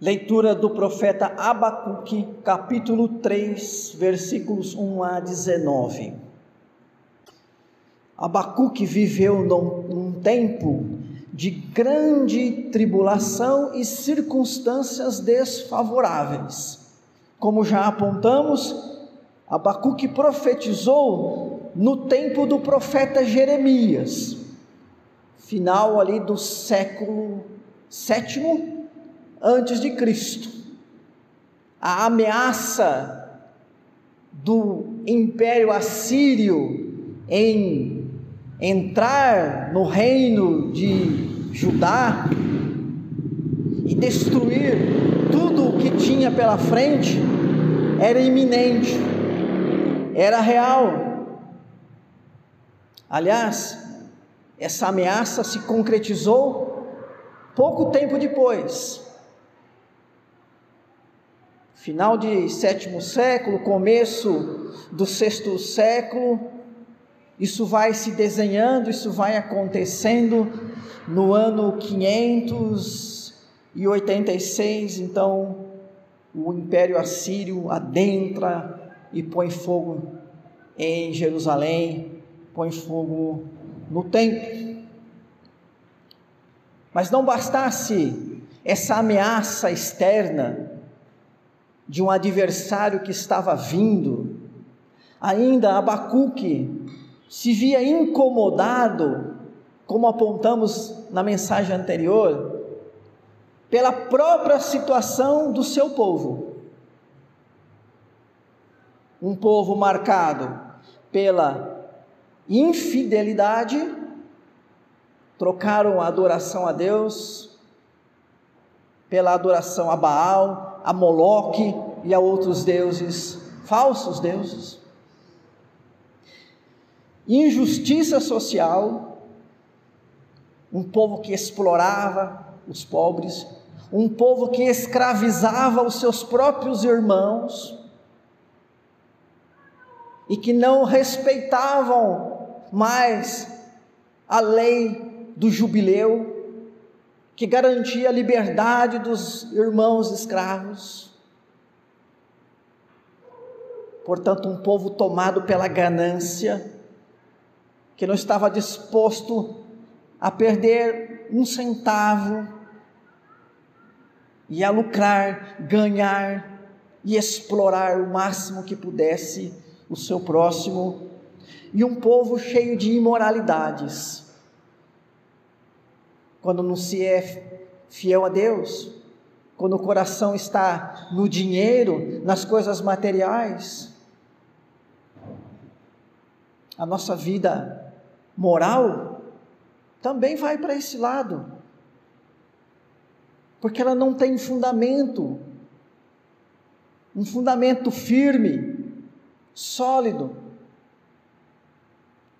Leitura do profeta Abacuque, capítulo 3, versículos 1 a 19. Abacuque viveu num, tempo de grande tribulação e circunstâncias desfavoráveis. Como já apontamos, Abacuque profetizou no tempo do profeta Jeremias, final ali do século sétimo antes de Cristo. A ameaça do Império Assírio em entrar no reino de Judá e destruir tudo o que tinha pela frente era iminente, era real. Aliás, essa ameaça se concretizou pouco tempo depois final de sétimo século, começo do sexto século, isso vai se desenhando, isso vai acontecendo no ano 586, então o Império Assírio adentra e põe fogo em Jerusalém, põe fogo no templo. Mas não bastasse essa ameaça externa, de um adversário que estava vindo. Ainda Abacuque se via incomodado, como apontamos na mensagem anterior, pela própria situação do seu povo. Um povo marcado pela infidelidade, trocaram a adoração a Deus pela adoração a Baal, a Moloque e a outros deuses, falsos deuses. Injustiça social, um povo que explorava os pobres, um povo que escravizava os seus próprios irmãos e que não respeitavam mais a lei do jubileu, que garantia a liberdade dos irmãos escravos. Portanto, um povo tomado pela ganância, que não estava disposto a perder um centavo e a lucrar, ganhar e explorar o máximo que pudesse o seu próximo, e um povo cheio de imoralidades quando não se é fiel a Deus, quando o coração está no dinheiro, nas coisas materiais. A nossa vida moral também vai para esse lado, porque ela não tem fundamento, um fundamento firme, sólido.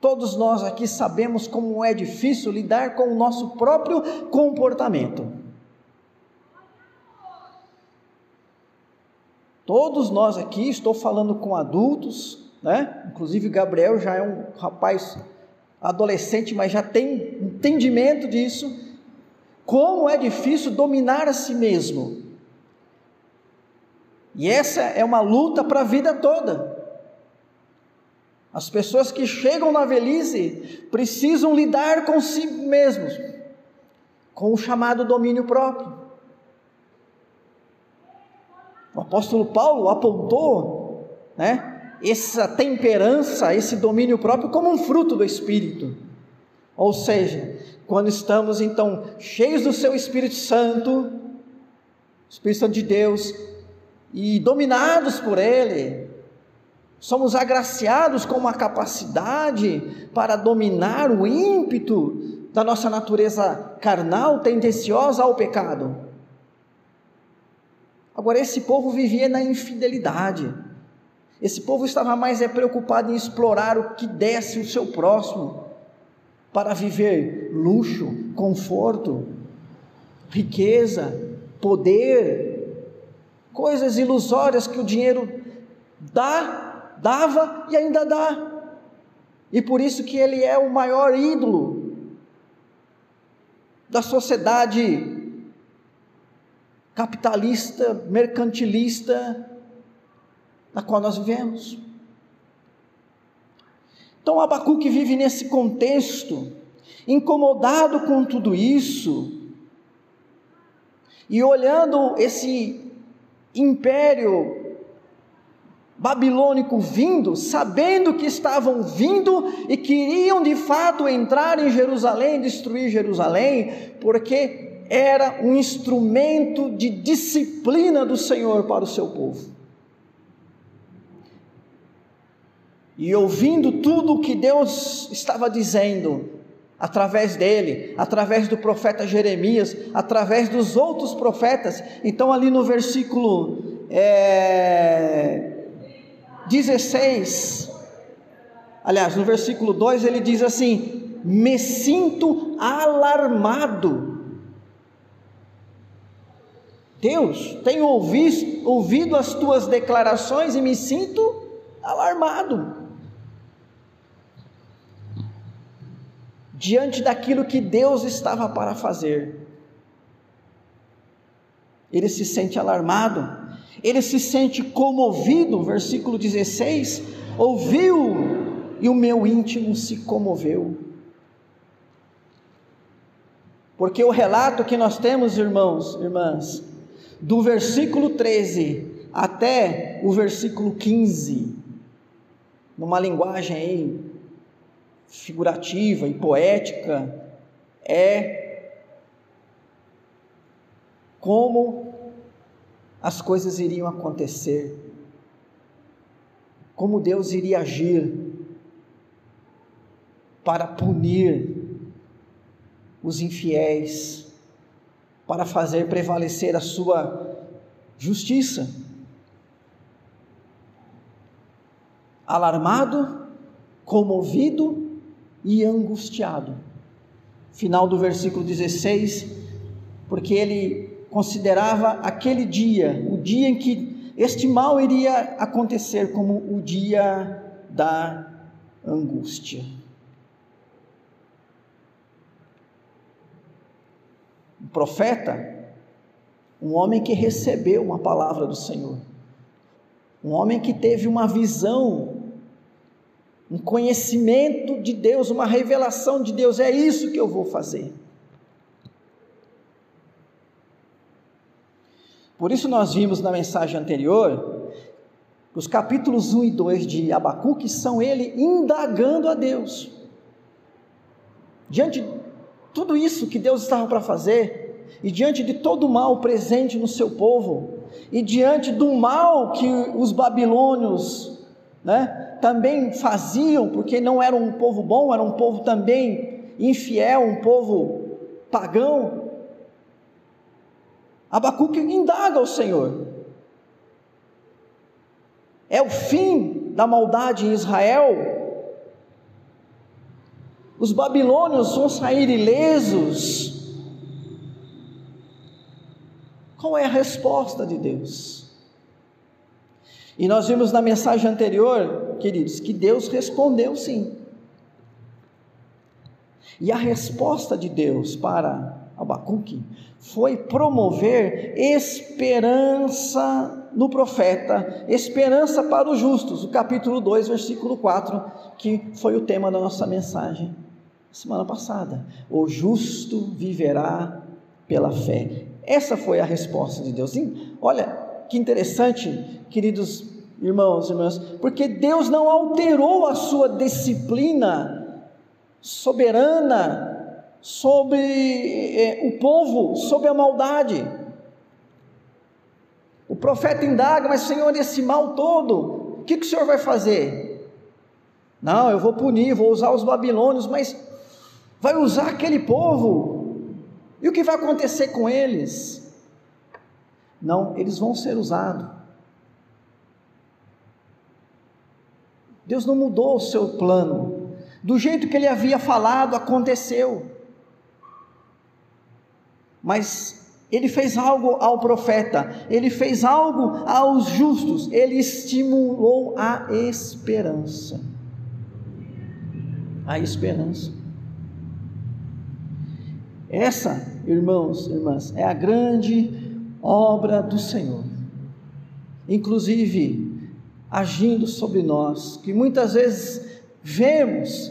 Todos nós aqui sabemos como é difícil lidar com o nosso próprio comportamento. Todos nós aqui, estou falando com adultos, né? Inclusive Gabriel já é um rapaz adolescente, mas já tem entendimento disso. Como é difícil dominar a si mesmo. E essa é uma luta para a vida toda. As pessoas que chegam na velhice precisam lidar com si mesmos, com o chamado domínio próprio. O apóstolo Paulo apontou, né, essa temperança, esse domínio próprio como um fruto do espírito. Ou seja, quando estamos então cheios do seu Espírito Santo, Espírito Santo de Deus, e dominados por ele, Somos agraciados com uma capacidade para dominar o ímpeto da nossa natureza carnal, tendenciosa ao pecado. Agora, esse povo vivia na infidelidade. Esse povo estava mais é, preocupado em explorar o que desse o seu próximo, para viver luxo, conforto, riqueza, poder, coisas ilusórias que o dinheiro dá dava e ainda dá. E por isso que ele é o maior ídolo da sociedade capitalista, mercantilista na qual nós vivemos. Então Abacuque vive nesse contexto, incomodado com tudo isso, e olhando esse império babilônico vindo, sabendo que estavam vindo e queriam de fato entrar em Jerusalém, destruir Jerusalém, porque era um instrumento de disciplina do Senhor para o seu povo. E ouvindo tudo o que Deus estava dizendo, através dele, através do profeta Jeremias, através dos outros profetas. Então, ali no versículo é, 16, aliás, no versículo 2, ele diz assim: Me sinto alarmado. Deus, tenho ouvido, ouvido as tuas declarações e me sinto alarmado. diante daquilo que Deus estava para fazer. Ele se sente alarmado, ele se sente comovido, versículo 16: ouviu e o meu íntimo se comoveu. Porque o relato que nós temos, irmãos, irmãs, do versículo 13 até o versículo 15, numa linguagem aí figurativa e poética é como as coisas iriam acontecer, como Deus iria agir para punir os infiéis, para fazer prevalecer a sua justiça. Alarmado, comovido, e angustiado. Final do versículo 16, porque ele considerava aquele dia, o dia em que este mal iria acontecer, como o dia da angústia. O profeta, um homem que recebeu uma palavra do Senhor, um homem que teve uma visão um conhecimento de Deus, uma revelação de Deus, é isso que eu vou fazer. Por isso nós vimos na mensagem anterior, os capítulos 1 e 2 de Abacuque são ele indagando a Deus. Diante de tudo isso que Deus estava para fazer, e diante de todo o mal presente no seu povo, e diante do mal que os babilônios né, também faziam, porque não era um povo bom, era um povo também infiel, um povo pagão. Abacuque indaga ao Senhor. É o fim da maldade em Israel? Os babilônios vão sair ilesos? Qual é a resposta de Deus? E nós vimos na mensagem anterior, queridos, que Deus respondeu sim. E a resposta de Deus para Abacuque foi promover esperança no profeta, esperança para os justos, o capítulo 2, versículo 4, que foi o tema da nossa mensagem semana passada. O justo viverá pela fé. Essa foi a resposta de Deus. olha, que interessante, queridos irmãos e irmãs, porque Deus não alterou a sua disciplina soberana sobre é, o povo, sobre a maldade. O profeta indaga, mas Senhor, esse mal todo, o que, que o Senhor vai fazer? Não, eu vou punir, vou usar os babilônios, mas vai usar aquele povo, e o que vai acontecer com eles? Não, eles vão ser usados. Deus não mudou o seu plano. Do jeito que ele havia falado, aconteceu. Mas ele fez algo ao profeta, ele fez algo aos justos, ele estimulou a esperança. A esperança. Essa, irmãos, irmãs, é a grande obra do Senhor, inclusive agindo sobre nós, que muitas vezes vemos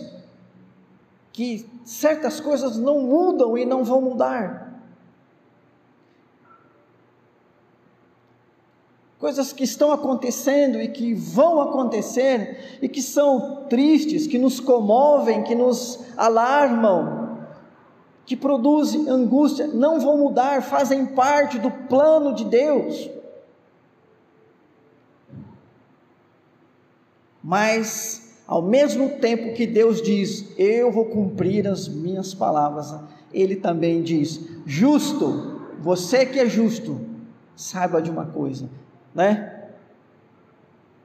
que certas coisas não mudam e não vão mudar. Coisas que estão acontecendo e que vão acontecer e que são tristes, que nos comovem, que nos alarmam, que produzem angústia, não vão mudar, fazem parte do plano de Deus. Mas, ao mesmo tempo que Deus diz, eu vou cumprir as minhas palavras, Ele também diz: justo, você que é justo, saiba de uma coisa, né?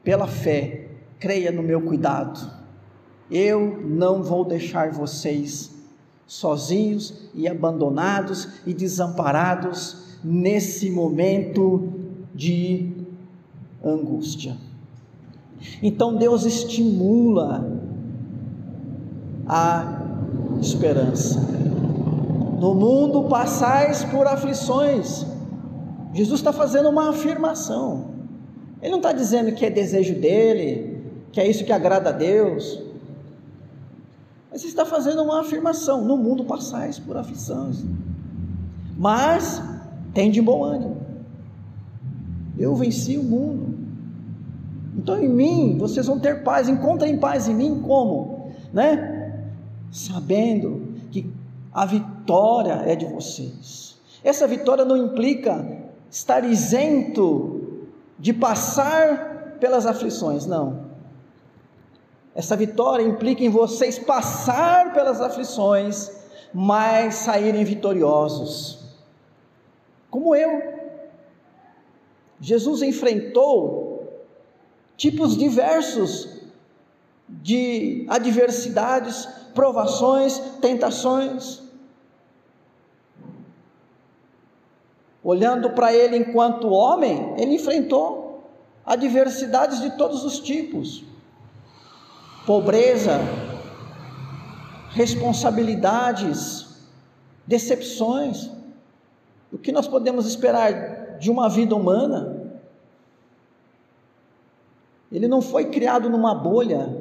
Pela fé, creia no meu cuidado. Eu não vou deixar vocês sozinhos e abandonados e desamparados nesse momento de angústia. Então Deus estimula a esperança. No mundo passais por aflições, Jesus está fazendo uma afirmação. Ele não está dizendo que é desejo dele, que é isso que agrada a Deus. Mas ele está fazendo uma afirmação: no mundo passais por aflições, mas tem de bom ânimo. Eu venci o mundo. Então em mim vocês vão ter paz. Encontrem paz em mim como, né? Sabendo que a vitória é de vocês. Essa vitória não implica estar isento de passar pelas aflições, não. Essa vitória implica em vocês passar pelas aflições, mas saírem vitoriosos. Como eu. Jesus enfrentou tipos diversos de adversidades, provações, tentações. Olhando para ele enquanto homem, ele enfrentou adversidades de todos os tipos: pobreza, responsabilidades, decepções. O que nós podemos esperar de uma vida humana? Ele não foi criado numa bolha,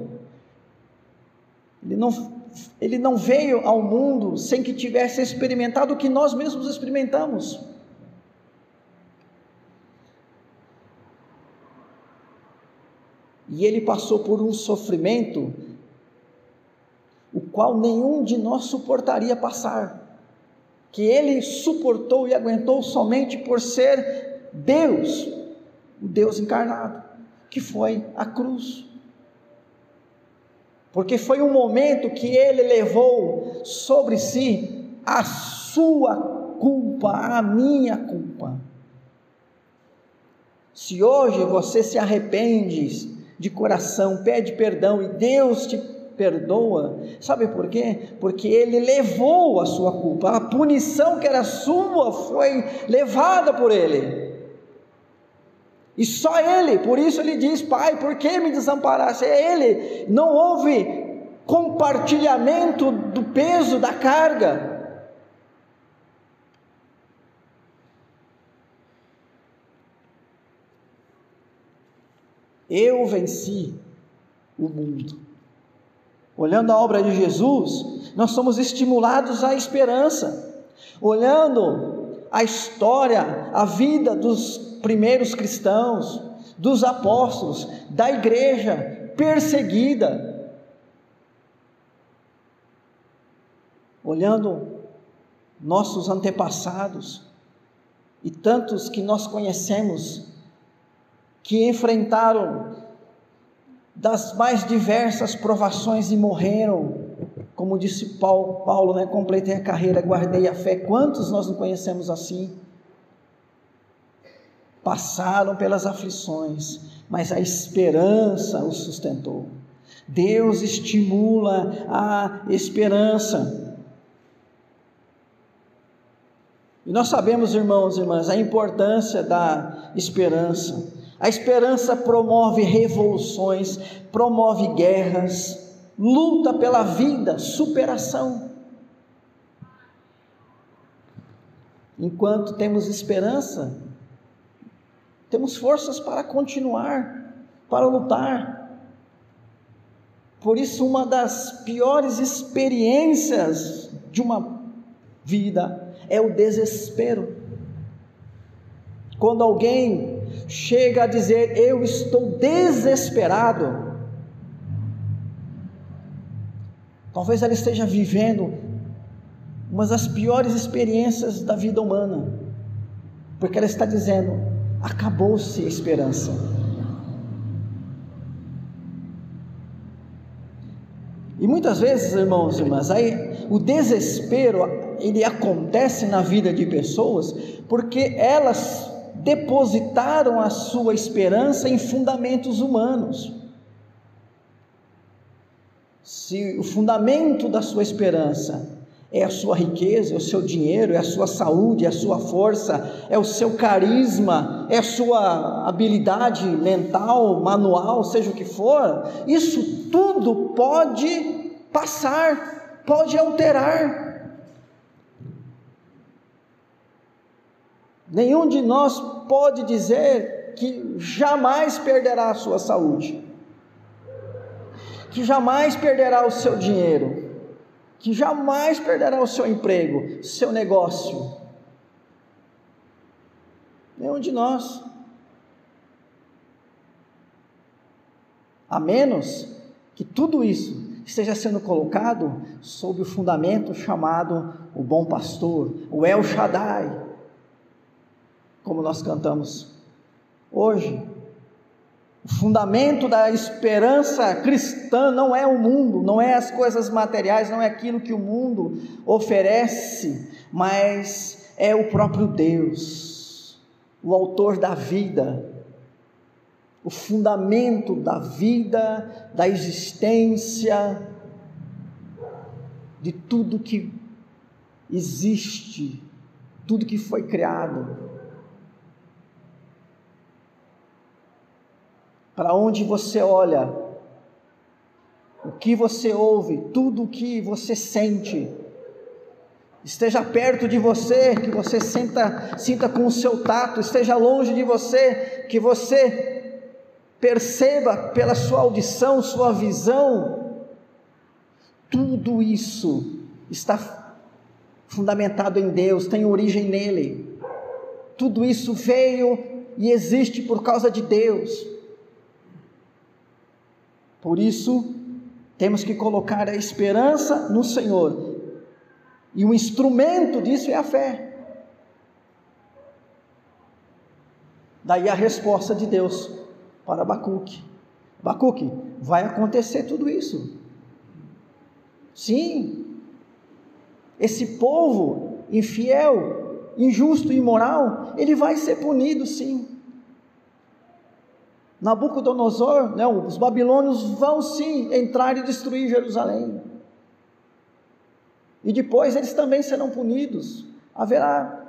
ele não, ele não veio ao mundo sem que tivesse experimentado o que nós mesmos experimentamos. E ele passou por um sofrimento o qual nenhum de nós suportaria passar, que ele suportou e aguentou somente por ser Deus, o Deus encarnado, que foi a cruz. Porque foi um momento que ele levou sobre si a sua culpa, a minha culpa. Se hoje você se arrepende de coração, pede perdão e Deus te perdoa. Sabe por quê? Porque ele levou a sua culpa. A punição que era sua foi levada por ele. E só ele, por isso ele diz: Pai, por que me desamparaste? É ele. Não houve compartilhamento do peso da carga. Eu venci o mundo. Olhando a obra de Jesus, nós somos estimulados à esperança. Olhando a história, a vida dos primeiros cristãos, dos apóstolos, da igreja perseguida. Olhando nossos antepassados e tantos que nós conhecemos que enfrentaram das mais diversas provações e morreram. Como disse Paulo, Paulo né? completei a carreira, guardei a fé. Quantos nós não conhecemos assim? Passaram pelas aflições, mas a esperança os sustentou. Deus estimula a esperança. E nós sabemos, irmãos e irmãs, a importância da esperança. A esperança promove revoluções, promove guerras, luta pela vida, superação. Enquanto temos esperança, temos forças para continuar, para lutar. Por isso, uma das piores experiências de uma vida é o desespero. Quando alguém chega a dizer, Eu estou desesperado, talvez ela esteja vivendo uma das piores experiências da vida humana, porque ela está dizendo: acabou-se a esperança. E muitas vezes, irmãos e irmãs, aí o desespero ele acontece na vida de pessoas porque elas depositaram a sua esperança em fundamentos humanos. Se o fundamento da sua esperança é a sua riqueza, é o seu dinheiro, é a sua saúde, é a sua força, é o seu carisma, é a sua habilidade mental, manual, seja o que for, isso tudo pode passar, pode alterar. Nenhum de nós pode dizer que jamais perderá a sua saúde, que jamais perderá o seu dinheiro, que jamais perderá o seu emprego, seu negócio. Nenhum de nós. A menos que tudo isso esteja sendo colocado sob o fundamento chamado o bom pastor, o El Shaddai, como nós cantamos hoje. O fundamento da esperança cristã não é o mundo, não é as coisas materiais, não é aquilo que o mundo oferece, mas é o próprio Deus, o autor da vida, o fundamento da vida, da existência, de tudo que existe, tudo que foi criado. Para onde você olha, o que você ouve, tudo o que você sente, esteja perto de você, que você sinta, sinta com o seu tato, esteja longe de você, que você perceba pela sua audição, sua visão, tudo isso está fundamentado em Deus, tem origem nele. Tudo isso veio e existe por causa de Deus. Por isso, temos que colocar a esperança no Senhor. E o instrumento disso é a fé. Daí a resposta de Deus para Abacuque: Abacuque, vai acontecer tudo isso. Sim, esse povo infiel, injusto e imoral, ele vai ser punido, sim. Nabucodonosor, né, os babilônios vão sim entrar e destruir Jerusalém. E depois eles também serão punidos. Haverá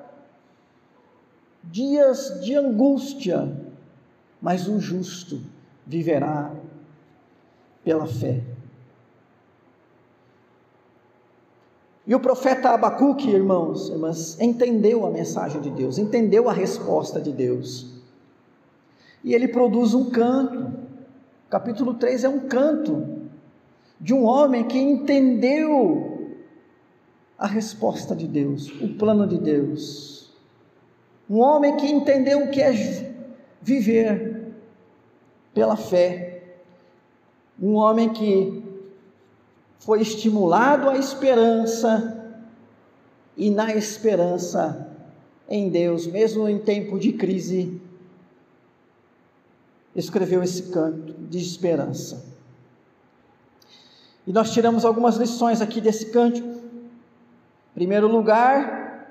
dias de angústia, mas o justo viverá pela fé. E o profeta Abacuque, irmãos, irmãs, entendeu a mensagem de Deus, entendeu a resposta de Deus. E ele produz um canto. Capítulo 3 é um canto de um homem que entendeu a resposta de Deus, o plano de Deus. Um homem que entendeu o que é viver pela fé. Um homem que foi estimulado à esperança e na esperança em Deus, mesmo em tempo de crise escreveu esse canto de esperança. E nós tiramos algumas lições aqui desse cântico. Em primeiro lugar,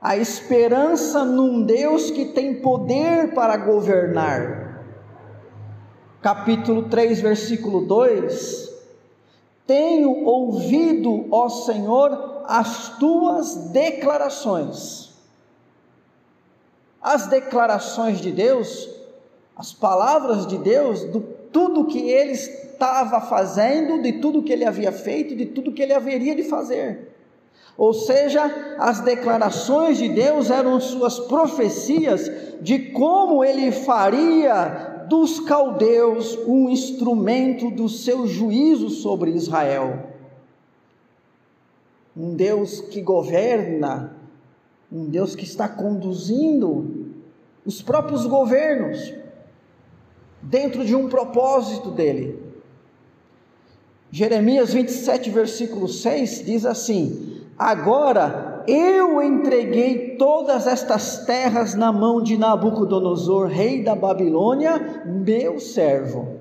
a esperança num Deus que tem poder para governar. Capítulo 3, versículo 2: Tenho ouvido, ó Senhor, as tuas declarações. As declarações de Deus as palavras de Deus, de tudo que ele estava fazendo, de tudo que ele havia feito, de tudo que ele haveria de fazer. Ou seja, as declarações de Deus eram suas profecias de como ele faria dos caldeus um instrumento do seu juízo sobre Israel. Um Deus que governa, um Deus que está conduzindo os próprios governos dentro de um propósito dele. Jeremias 27, versículo 6 diz assim: Agora eu entreguei todas estas terras na mão de Nabucodonosor, rei da Babilônia, meu servo.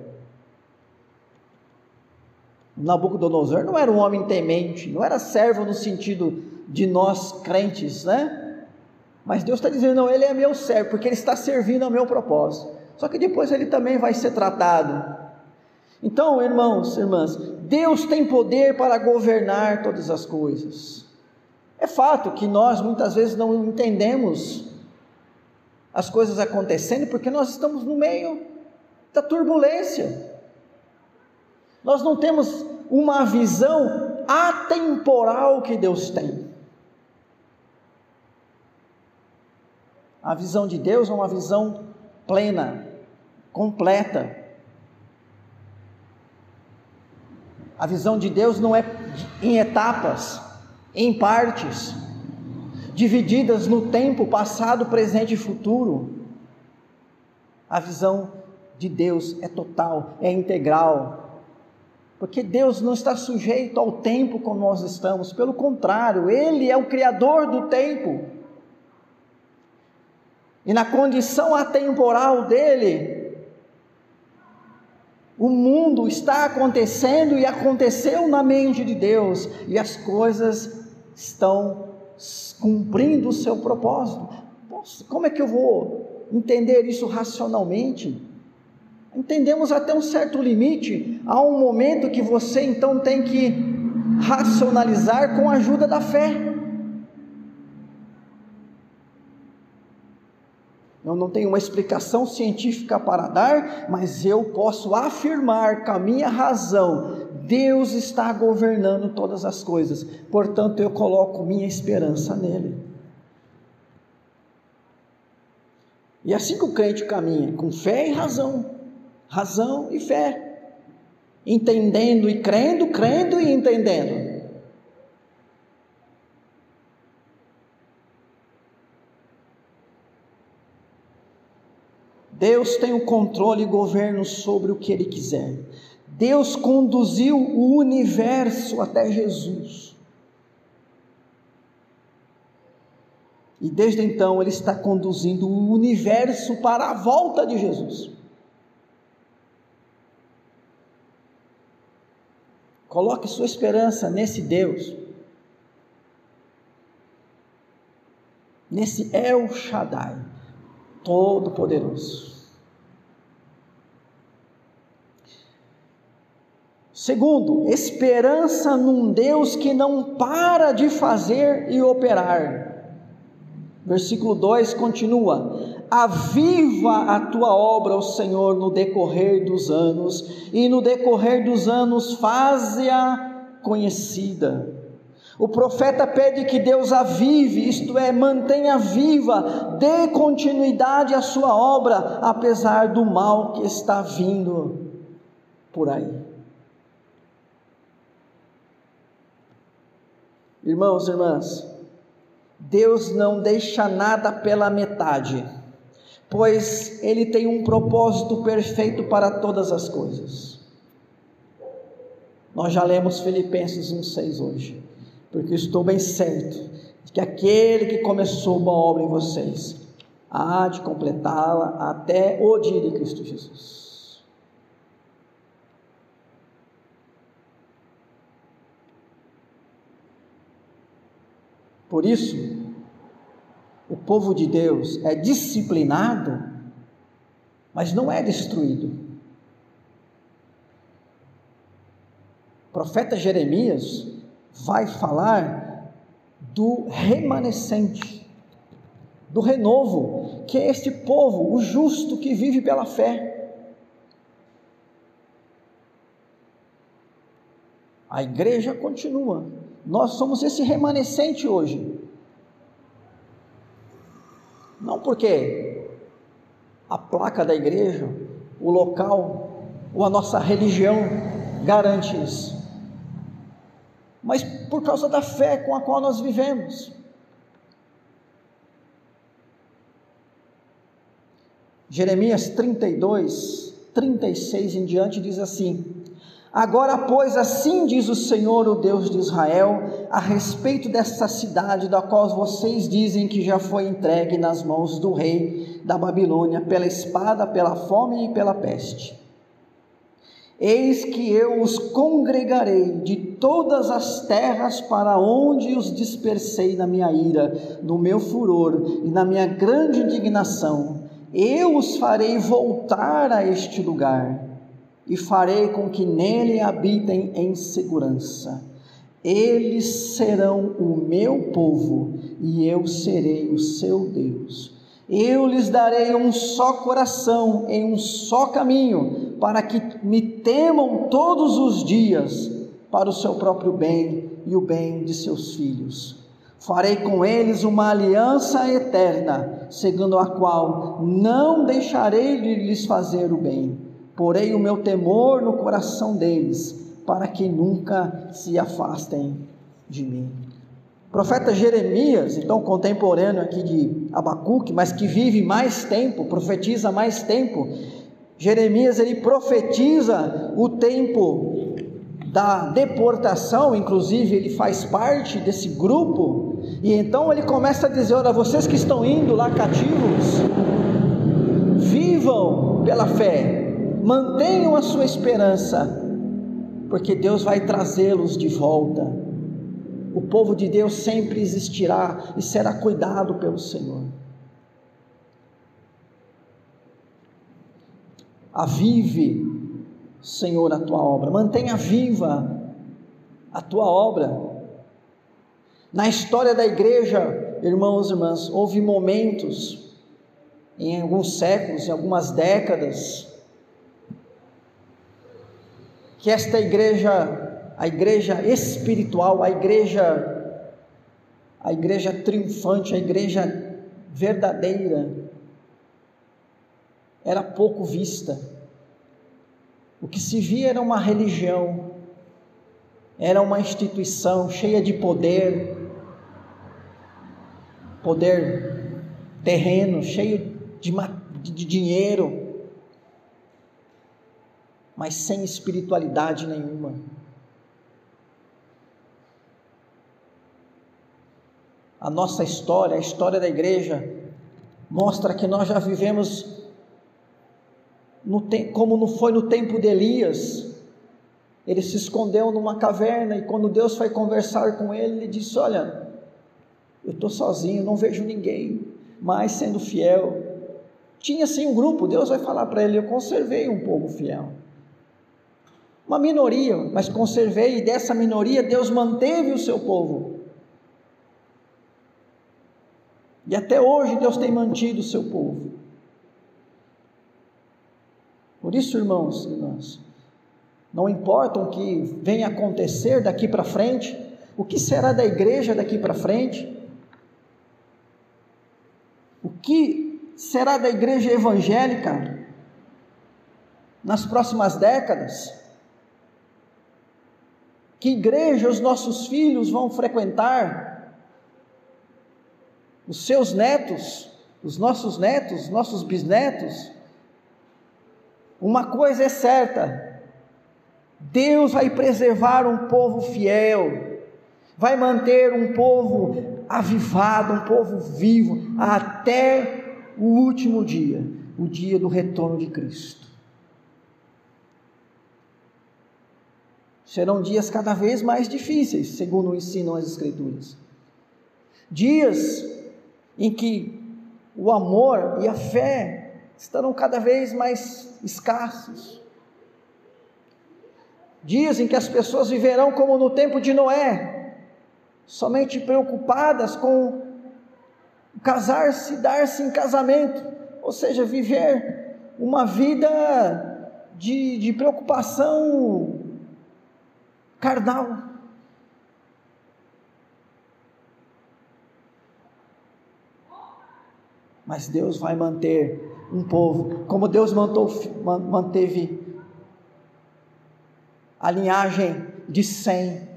Nabucodonosor não era um homem temente, não era servo no sentido de nós crentes, né? Mas Deus está dizendo, não, ele é meu servo, porque ele está servindo ao meu propósito. Só que depois ele também vai ser tratado. Então, irmãos, irmãs, Deus tem poder para governar todas as coisas. É fato que nós muitas vezes não entendemos as coisas acontecendo porque nós estamos no meio da turbulência. Nós não temos uma visão atemporal que Deus tem. A visão de Deus é uma visão plena, completa. A visão de Deus não é em etapas em partes, divididas no tempo passado, presente e futuro. A visão de Deus é total, é integral. Porque Deus não está sujeito ao tempo como nós estamos, pelo contrário, Ele é o Criador do tempo. E na condição atemporal dele, o mundo está acontecendo e aconteceu na mente de Deus, e as coisas estão cumprindo o seu propósito. Poxa, como é que eu vou entender isso racionalmente? Entendemos até um certo limite, há um momento que você então tem que racionalizar com a ajuda da fé. Eu não tenho uma explicação científica para dar, mas eu posso afirmar com a minha razão: Deus está governando todas as coisas, portanto eu coloco minha esperança nele. E assim que o crente caminha, com fé e razão, razão e fé, entendendo e crendo, crendo e entendendo. Deus tem o controle e governo sobre o que Ele quiser. Deus conduziu o universo até Jesus. E desde então Ele está conduzindo o universo para a volta de Jesus. Coloque sua esperança nesse Deus, nesse El Shaddai Todo-Poderoso. Segundo, esperança num Deus que não para de fazer e operar. Versículo 2 continua: Aviva a tua obra, o Senhor, no decorrer dos anos, e no decorrer dos anos faze-a conhecida. O profeta pede que Deus avive, isto é, mantenha viva, dê continuidade à sua obra, apesar do mal que está vindo por aí. Irmãos e irmãs, Deus não deixa nada pela metade, pois Ele tem um propósito perfeito para todas as coisas. Nós já lemos Filipenses 1,6 hoje porque estou bem certo de que aquele que começou uma obra em vocês há de completá-la até o dia de Cristo Jesus. Por isso, o povo de Deus é disciplinado, mas não é destruído. O profeta Jeremias vai falar do remanescente, do renovo, que é este povo, o justo que vive pela fé. A igreja continua, Nós somos esse remanescente hoje. Não porque a placa da igreja, o local ou a nossa religião garante isso, mas por causa da fé com a qual nós vivemos. Jeremias 32, 36 em diante diz assim: Agora, pois, assim diz o Senhor, o Deus de Israel, a respeito desta cidade, da qual vocês dizem que já foi entregue nas mãos do rei da Babilônia, pela espada, pela fome e pela peste. Eis que eu os congregarei de todas as terras para onde os dispersei na minha ira, no meu furor e na minha grande indignação. Eu os farei voltar a este lugar e farei com que nele habitem em segurança. Eles serão o meu povo e eu serei o seu Deus. Eu lhes darei um só coração em um só caminho, para que me temam todos os dias, para o seu próprio bem e o bem de seus filhos. Farei com eles uma aliança eterna, segundo a qual não deixarei de lhes fazer o bem. Porei o meu temor no coração deles, para que nunca se afastem de mim. O profeta Jeremias, então contemporâneo aqui de Abacuque, mas que vive mais tempo, profetiza mais tempo. Jeremias ele profetiza o tempo da deportação, inclusive ele faz parte desse grupo, e então ele começa a dizer: Olha, vocês que estão indo lá cativos, vivam pela fé, mantenham a sua esperança, porque Deus vai trazê-los de volta o povo de Deus sempre existirá e será cuidado pelo Senhor. Avive, Senhor, a tua obra, mantenha viva a tua obra. Na história da igreja, irmãos e irmãs, houve momentos, em alguns séculos, em algumas décadas, que esta igreja a igreja espiritual, a igreja a igreja triunfante, a igreja verdadeira era pouco vista. O que se via era uma religião, era uma instituição cheia de poder, poder terreno, cheio de, de dinheiro, mas sem espiritualidade nenhuma. a nossa história, a história da igreja, mostra que nós já vivemos como não foi no tempo de Elias. Ele se escondeu numa caverna e quando Deus foi conversar com ele, ele disse: Olha, eu estou sozinho, não vejo ninguém, mas sendo fiel. Tinha sim um grupo, Deus vai falar para ele: Eu conservei um povo fiel. Uma minoria, mas conservei, e dessa minoria Deus manteve o seu povo. E até hoje Deus tem mantido o seu povo. Por isso, irmãos e irmãs, não importa o que venha acontecer daqui para frente, o que será da igreja daqui para frente, o que será da igreja evangélica nas próximas décadas, que igreja os nossos filhos vão frequentar, os seus netos, os nossos netos, nossos bisnetos. Uma coisa é certa: Deus vai preservar um povo fiel, vai manter um povo avivado, um povo vivo, até o último dia, o dia do retorno de Cristo. Serão dias cada vez mais difíceis, segundo ensinam as Escrituras. Dias em que o amor e a fé estarão cada vez mais escassos. Dizem que as pessoas viverão como no tempo de Noé, somente preocupadas com casar-se, dar-se em casamento, ou seja, viver uma vida de, de preocupação carnal. Mas Deus vai manter um povo, como Deus manteve a linhagem de Sem,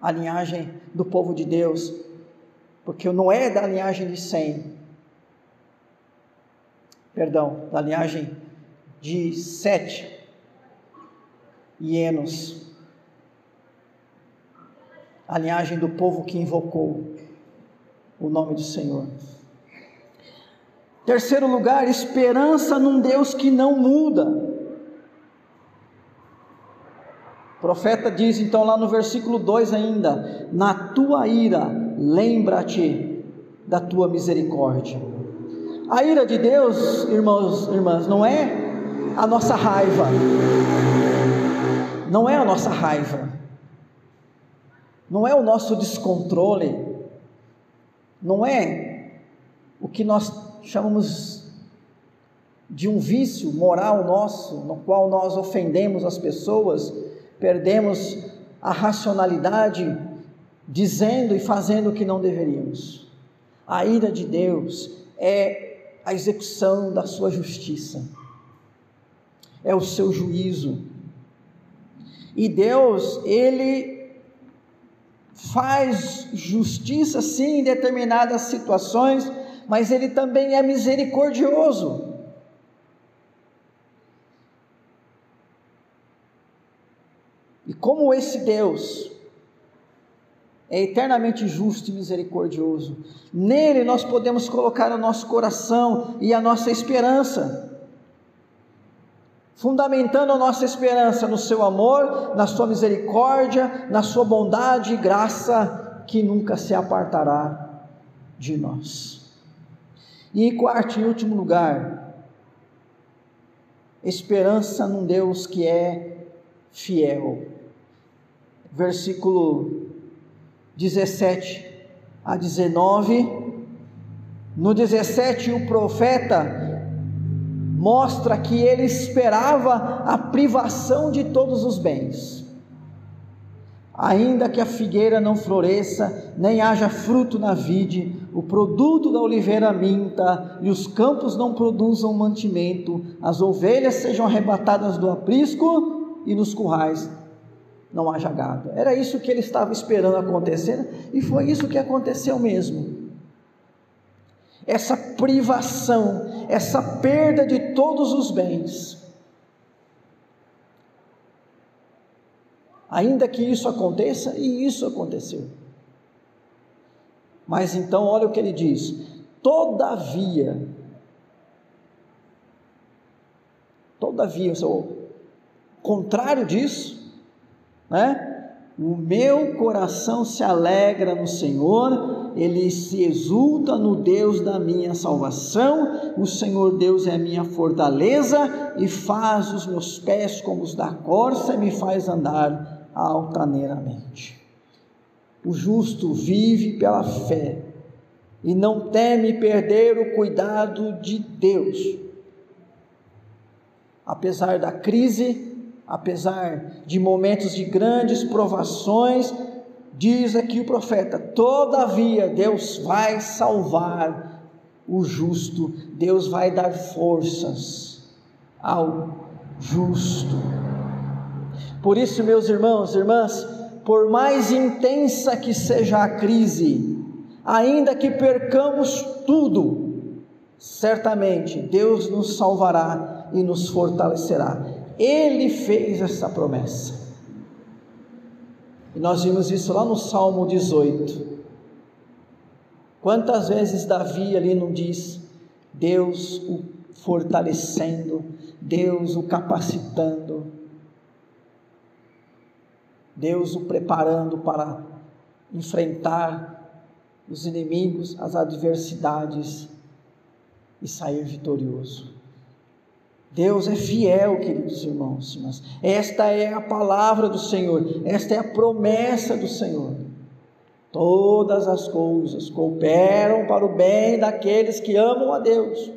a linhagem do povo de Deus, porque não é da linhagem de Sem, perdão, da linhagem de Sete e Enos, a linhagem do povo que invocou o nome do Senhor. Terceiro lugar, esperança num Deus que não muda. O profeta diz então lá no versículo 2 ainda: Na tua ira, lembra-te da tua misericórdia. A ira de Deus, irmãos, irmãs, não é a nossa raiva. Não é a nossa raiva. Não é o nosso descontrole não é o que nós chamamos de um vício moral nosso, no qual nós ofendemos as pessoas, perdemos a racionalidade, dizendo e fazendo o que não deveríamos. A ira de Deus é a execução da sua justiça, é o seu juízo. E Deus, Ele faz justiça sim em determinadas situações, mas ele também é misericordioso. E como esse Deus é eternamente justo e misericordioso, nele nós podemos colocar o nosso coração e a nossa esperança fundamentando a nossa esperança no seu amor, na sua misericórdia, na sua bondade e graça que nunca se apartará de nós. E quarto e último lugar, esperança num Deus que é fiel. Versículo 17 a 19. No 17, o profeta mostra que ele esperava a privação de todos os bens. Ainda que a figueira não floresça, nem haja fruto na vide, o produto da oliveira minta, e os campos não produzam mantimento, as ovelhas sejam arrebatadas do aprisco, e nos currais não haja gado. Era isso que ele estava esperando acontecer, e foi isso que aconteceu mesmo essa privação, essa perda de todos os bens. Ainda que isso aconteça, e isso aconteceu. Mas então, olha o que ele diz: todavia, todavia, o contrário disso, né? O meu coração se alegra no Senhor, ele se exulta no Deus da minha salvação. O Senhor Deus é minha fortaleza e faz os meus pés como os da corça e me faz andar altaneiramente. O justo vive pela fé e não teme perder o cuidado de Deus. Apesar da crise, apesar de momentos de grandes provações, diz aqui o profeta: todavia Deus vai salvar o justo, Deus vai dar forças ao justo. Por isso, meus irmãos e irmãs, por mais intensa que seja a crise, ainda que percamos tudo, certamente Deus nos salvará e nos fortalecerá. Ele fez essa promessa. E nós vimos isso lá no Salmo 18. Quantas vezes Davi ali não diz, Deus o fortalecendo, Deus o capacitando, Deus o preparando para enfrentar os inimigos, as adversidades e sair vitorioso. Deus é fiel, queridos irmãos e irmãs. Esta é a palavra do Senhor, esta é a promessa do Senhor. Todas as coisas cooperam para o bem daqueles que amam a Deus,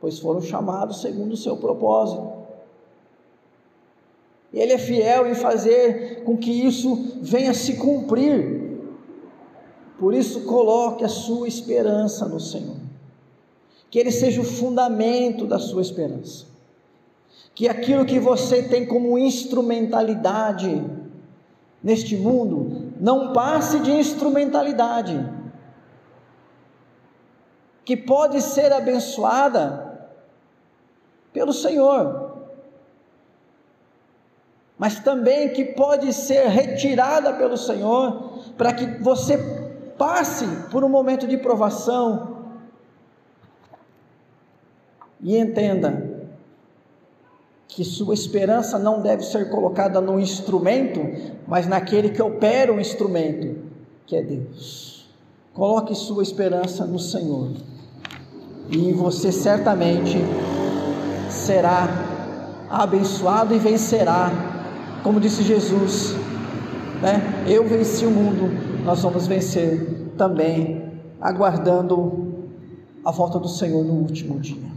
pois foram chamados segundo o seu propósito. Ele é fiel em fazer com que isso venha se cumprir. Por isso, coloque a sua esperança no Senhor. Que Ele seja o fundamento da sua esperança. Que aquilo que você tem como instrumentalidade neste mundo não passe de instrumentalidade, que pode ser abençoada pelo Senhor, mas também que pode ser retirada pelo Senhor, para que você passe por um momento de provação e entenda que sua esperança não deve ser colocada no instrumento, mas naquele que opera o instrumento, que é Deus. Coloque sua esperança no Senhor, e você certamente será abençoado e vencerá, como disse Jesus, né? Eu venci o mundo, nós vamos vencer também, aguardando a volta do Senhor no último dia.